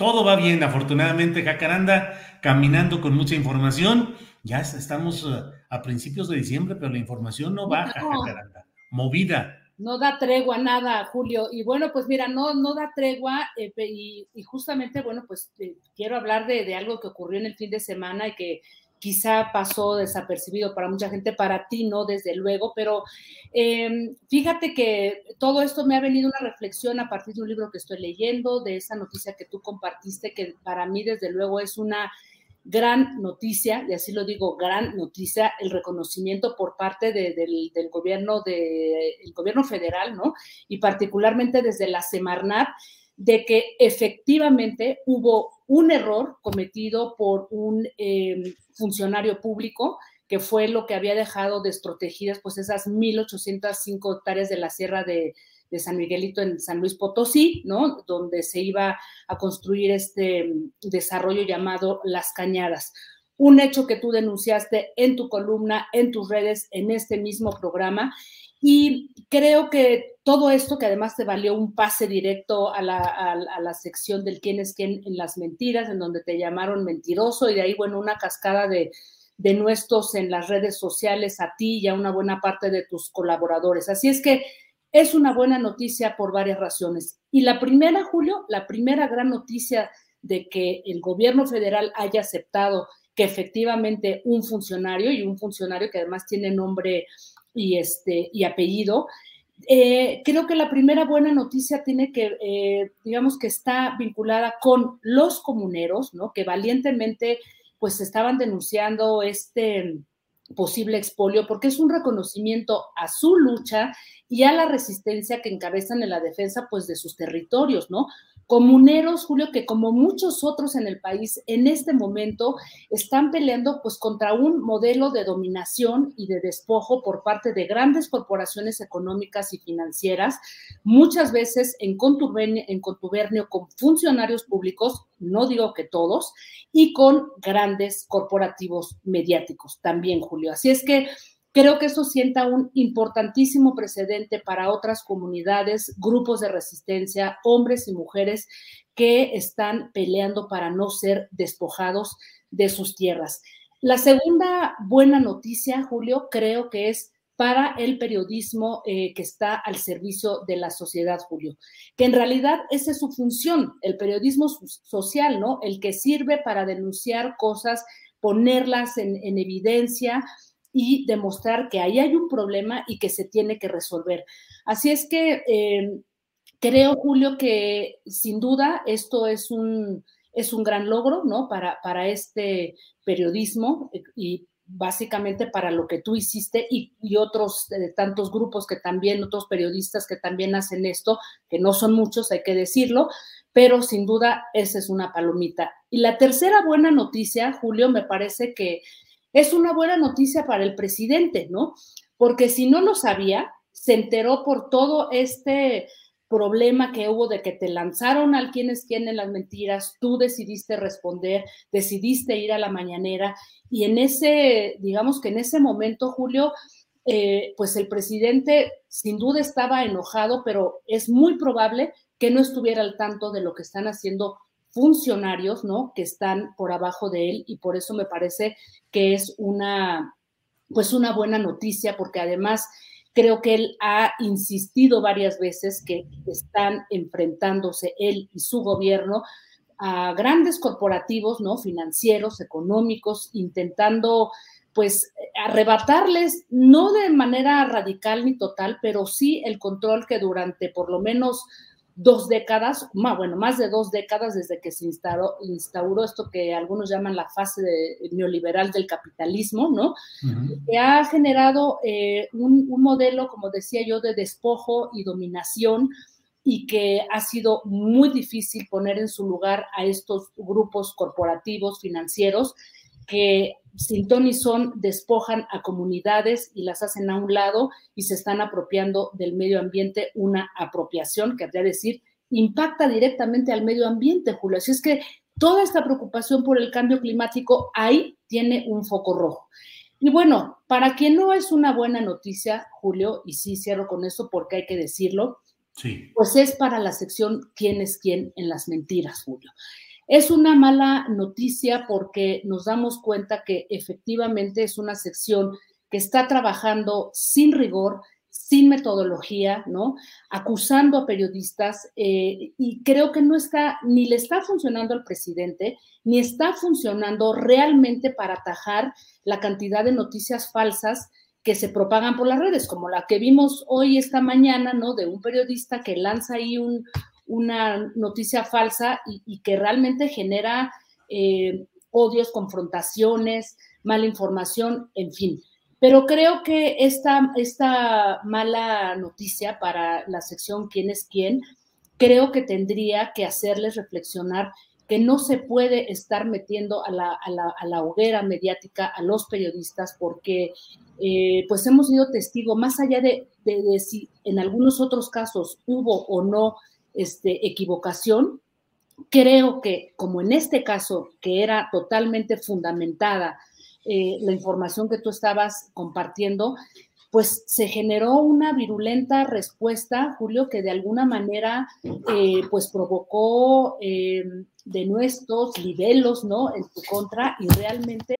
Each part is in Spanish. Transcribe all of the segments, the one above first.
Todo va bien, afortunadamente, Jacaranda, caminando con mucha información. Ya estamos eh, a principios de diciembre, pero la información no baja, Jacaranda. Movida. No da tregua nada, Julio. Y bueno, pues mira, no, no da tregua eh, y, justamente, bueno, pues eh, quiero hablar de, de, algo que ocurrió en el fin de semana y que quizá pasó desapercibido para mucha gente, para ti no, desde luego, pero em, fíjate que todo esto me ha venido una reflexión a partir de un libro que estoy leyendo, de esa noticia que tú compartiste, que para mí desde luego es una gran noticia, y así lo digo, gran noticia, el reconocimiento por parte del, gobierno, de, el gobierno federal, ¿no? Y particularmente desde la Semarnat, de que efectivamente hubo un error cometido por un eh, funcionario público que fue lo que había dejado desprotegidas pues esas 1.805 hectáreas de la sierra de, de, San Miguelito en San Luis Potosí, ¿no? Donde se iba a construir este desarrollo llamado Las Cañadas. Un hecho que tú denunciaste en tu columna, en tus redes, en este mismo programa y creo que todo esto, que además te valió un pase directo a la, sección del quién es quién en las mentiras, en donde te llamaron mentiroso, y de ahí, bueno, una cascada de, de nuestros en las redes sociales a ti y a una buena parte de tus colaboradores. Así es que es una buena noticia por varias razones. Y la primera, Julio, la primera gran noticia de que el gobierno federal haya aceptado que efectivamente un funcionario y un funcionario que además tiene nombre y, este, y apellido. Eh, creo que la primera buena noticia tiene que, eh, digamos que está vinculada con los comuneros, ¿no? Que valientemente pues estaban denunciando este posible expolio porque es un reconocimiento a su lucha y a la resistencia que encabezan en la defensa pues de sus territorios, ¿no? Comuneros, Julio, que como muchos otros en el país en este momento están peleando pues contra un modelo de dominación y de despojo por parte de grandes corporaciones económicas y financieras, muchas veces en contubernio, en contubernio con funcionarios públicos, no digo que todos, y con grandes corporativos mediáticos también, Julio. Así es que Creo que eso sienta un importantísimo precedente para otras comunidades, grupos de resistencia, hombres y mujeres que están peleando para no ser despojados de sus tierras. La segunda buena noticia, Julio, creo que es para el periodismo eh, que está al servicio de la sociedad, Julio, que en realidad esa es su función, el periodismo social, ¿no? El que sirve para denunciar cosas, ponerlas en, en evidencia, y demostrar que ahí hay un problema y que se tiene que resolver. Así es que eh, creo, Julio, que sin duda esto es un, es un gran logro, ¿no? Para, para este periodismo eh, y básicamente para lo que tú hiciste y, otros eh, tantos grupos que también, otros periodistas que también hacen esto, que no son muchos, hay que decirlo, pero sin duda esa es una palomita. Y la tercera buena noticia, Julio, me parece que es una buena noticia para el presidente, ¿no? Porque si no lo sabía, se enteró por todo este problema que hubo de que te lanzaron al quienes tienen las mentiras, tú decidiste responder, decidiste ir a la mañanera y en ese, digamos que en ese momento, Julio, eh, pues el presidente sin duda estaba enojado, pero es muy probable que no estuviera al tanto de lo que están haciendo funcionarios, ¿no? Que están por abajo de él y por eso me parece que es una, pues una buena noticia, porque además creo que él ha insistido varias veces que están enfrentándose él y su gobierno a grandes corporativos, ¿no? Financieros, económicos, intentando pues arrebatarles, no de manera radical ni total, pero sí el control que durante por lo menos dos décadas, más, bueno, más de dos décadas desde que se instauró, instauró esto que algunos llaman la fase neoliberal del capitalismo, ¿no? Que ha generado eh, un, un, modelo, como decía yo, de despojo y dominación y que ha sido muy difícil poner en su lugar a estos grupos corporativos financieros que sin ton y son despojan a comunidades y las hacen a un lado y se están apropiando del medio ambiente, una apropiación que habría decir impacta directamente al medio ambiente, Julio. Así es que toda esta preocupación por el cambio climático ahí tiene un foco rojo. Y bueno, para quien no es una buena noticia, Julio, y sí cierro con eso porque hay que decirlo, sí. pues es para la sección quién es quién en las mentiras, Julio. Es una mala noticia porque nos damos cuenta que efectivamente es una sección que está trabajando sin rigor, sin metodología, ¿no? Acusando a periodistas eh, y creo que no está, ni le está funcionando al presidente, ni está funcionando realmente para atajar la cantidad de noticias falsas que se propagan por las redes, como la que vimos hoy, esta mañana, ¿no? De un periodista que lanza ahí un, una noticia falsa y, que realmente genera eh, odios, confrontaciones, mala información, en fin. Pero creo que esta, esta mala noticia para la sección quién es quién, creo que tendría que hacerles reflexionar que no se puede estar metiendo a la, a la, hoguera mediática a los periodistas porque eh, pues hemos sido testigo, más allá de, de, si en algunos otros casos hubo o no este, equivocación. Creo que, como en este caso, que era totalmente fundamentada eh, la información que tú estabas compartiendo, pues se generó una virulenta respuesta, Julio, que de alguna manera eh, pues provocó eh, de nuestros libelos, ¿no? En tu contra y realmente...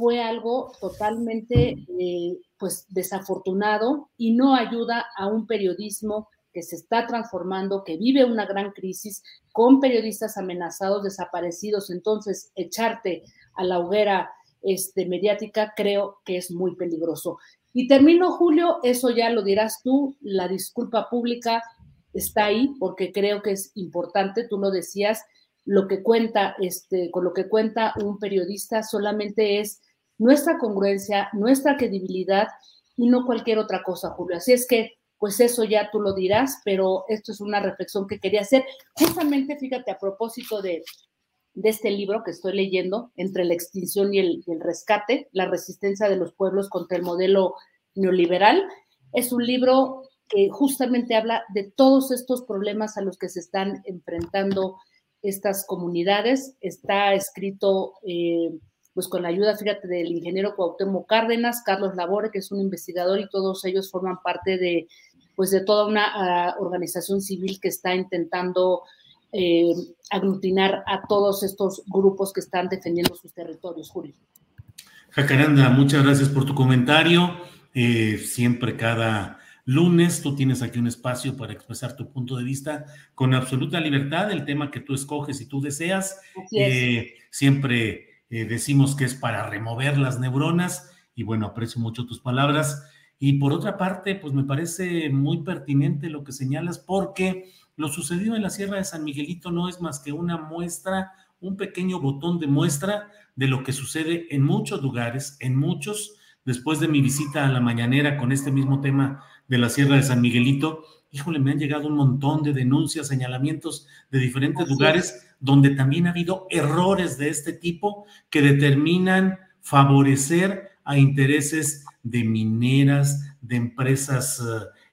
Fue algo totalmente eh, pues, desafortunado y no ayuda a un periodismo que se está transformando, que vive una gran crisis, con periodistas amenazados, desaparecidos. Entonces, echarte a la hoguera este, mediática creo que es muy peligroso. Y termino, Julio, eso ya lo dirás tú, la disculpa pública está ahí porque creo que es importante, tú lo decías, lo que cuenta, este, con lo que cuenta un periodista solamente es nuestra congruencia, nuestra credibilidad y no cualquier otra cosa, Julio. Así es que, pues eso ya tú lo dirás, pero esto es una reflexión que quería hacer. Justamente, fíjate, a propósito de, este libro que estoy leyendo, Entre la extinción y el, rescate, la resistencia de los pueblos contra el modelo neoliberal. Es un libro que justamente habla de todos estos problemas a los que se están enfrentando estas comunidades. Está escrito eh, pues con la ayuda, fíjate, del ingeniero Cuauhtémoc Cárdenas, Carlos Labore, que es un investigador y todos ellos forman parte de, pues de toda una uh, organización civil que está intentando eh, aglutinar a todos estos grupos que están defendiendo sus territorios, Julio. Jacaranda, muchas gracias por tu comentario. Eh, siempre cada lunes tú tienes aquí un espacio para expresar tu punto de vista con absoluta libertad, el tema que tú escoges y tú deseas. Eh, siempre decimos que es para remover las neuronas y bueno, aprecio mucho tus palabras. Y por otra parte, pues me parece muy pertinente lo que señalas porque lo sucedido en la Sierra de San Miguelito no es más que una muestra, un pequeño botón de muestra de lo que sucede en muchos lugares, en muchos. Después de mi visita a la mañanera con este mismo tema de la Sierra de San Miguelito, híjole, me han llegado un montón de denuncias, señalamientos de diferentes lugares donde también ha habido errores de este tipo que determinan favorecer a intereses de mineras, de empresas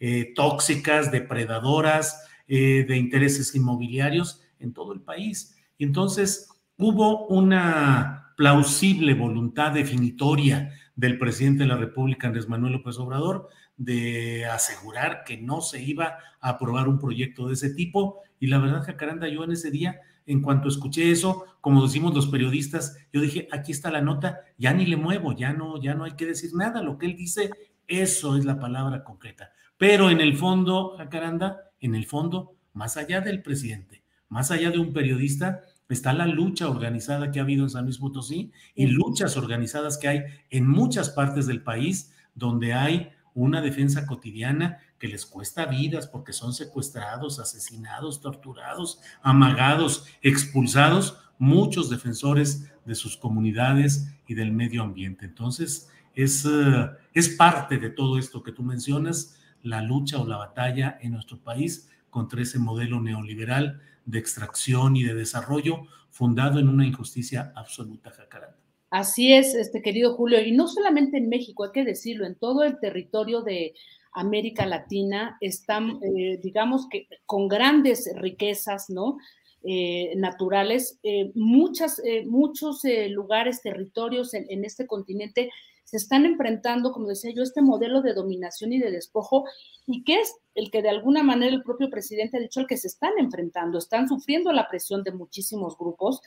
eh, tóxicas, depredadoras, eh, de intereses inmobiliarios en todo el país. Y entonces hubo una plausible voluntad definitoria del presidente de la República, Andrés Manuel López Obrador, de asegurar que no se iba a aprobar un proyecto de ese tipo. Y la verdad, Jacaranda, yo en ese día, en cuanto escuché eso, como decimos los periodistas, yo dije, aquí está la nota, ya ni le muevo, ya no, ya no hay que decir nada. Lo que él dice, eso es la palabra concreta. Pero en el fondo, Jacaranda, en el fondo, más allá del presidente, más allá de un periodista, está la lucha organizada que ha habido en San Luis Potosí y luchas organizadas que hay en muchas partes del país donde hay una defensa cotidiana que les cuesta vidas porque son secuestrados, asesinados, torturados, amagados, expulsados, muchos defensores de sus comunidades y del medio ambiente. Entonces, es, eh, es parte de todo esto que tú mencionas, la lucha o la batalla en nuestro país contra ese modelo neoliberal de extracción y de desarrollo fundado en una injusticia absoluta, Jacaranda. Así es, este querido Julio, y no solamente en México, hay que decirlo, en todo el territorio de América Latina están, eh, digamos que con grandes riquezas, ¿no? Eh, naturales, eh, muchas, muchos lugares, territorios en, en, este continente se están enfrentando, como decía yo, este modelo de dominación y de despojo, y que es el que de alguna manera el propio presidente ha dicho al que se están enfrentando, están sufriendo la presión de muchísimos grupos,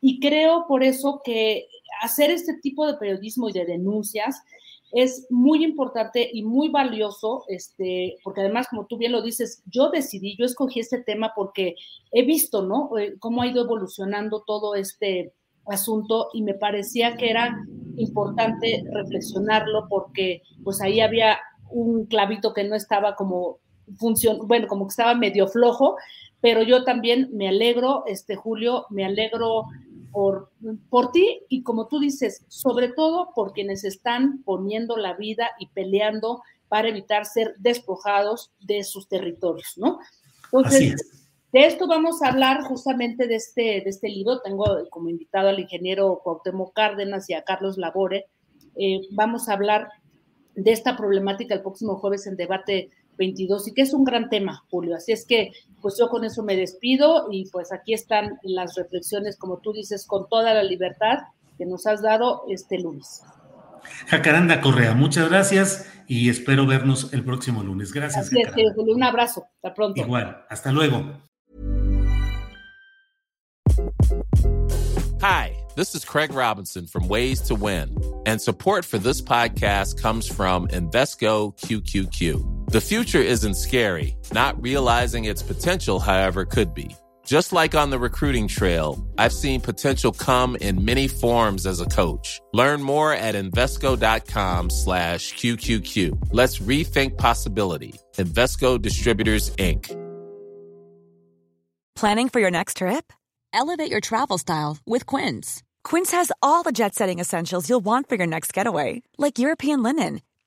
y creo por eso que hacer este tipo de periodismo y de denuncias es muy importante y muy valioso, este, porque además, como tú bien lo dices, yo decidí, yo escogí este tema porque he visto, ¿no? Eh, cómo ha ido evolucionando todo este asunto y me parecía que era importante reflexionarlo porque pues ahí había un clavito que no estaba como función, bueno, como que estaba medio flojo, pero yo también me alegro, este Julio, me alegro por, por ti y como tú dices, sobre todo por quienes están poniendo la vida y peleando para evitar ser despojados de sus territorios, ¿no? Entonces, de esto vamos a hablar justamente de este, de este libro. Tengo como invitado al ingeniero Cuauhtémoc Cárdenas y a Carlos Labore. Eh, vamos a hablar de esta problemática el próximo jueves en debate 22 y que es un gran tema, Julio. Así es que, pues yo con eso me despido y pues aquí están las reflexiones, como tú dices, con toda la libertad que nos has dado este lunes. Jacaranda Correa, muchas gracias y espero vernos el próximo lunes. Gracias. Así es, Julio, un abrazo. Hasta pronto. Igual, hasta luego. Hi, this is Craig Robinson from Ways to Win, and support for this podcast comes from Invesco QQQ. The future isn't scary, not realizing its potential, however, could be. Just like on the recruiting trail, I've seen potential come in many forms as a coach. Learn more at Invesco.com slash QQQ. Let's rethink possibility. Investco Distributors, Inc. Planning for your next trip? Elevate your travel style with Quince. Quince has all the jet setting essentials you'll want for your next getaway, like European linen,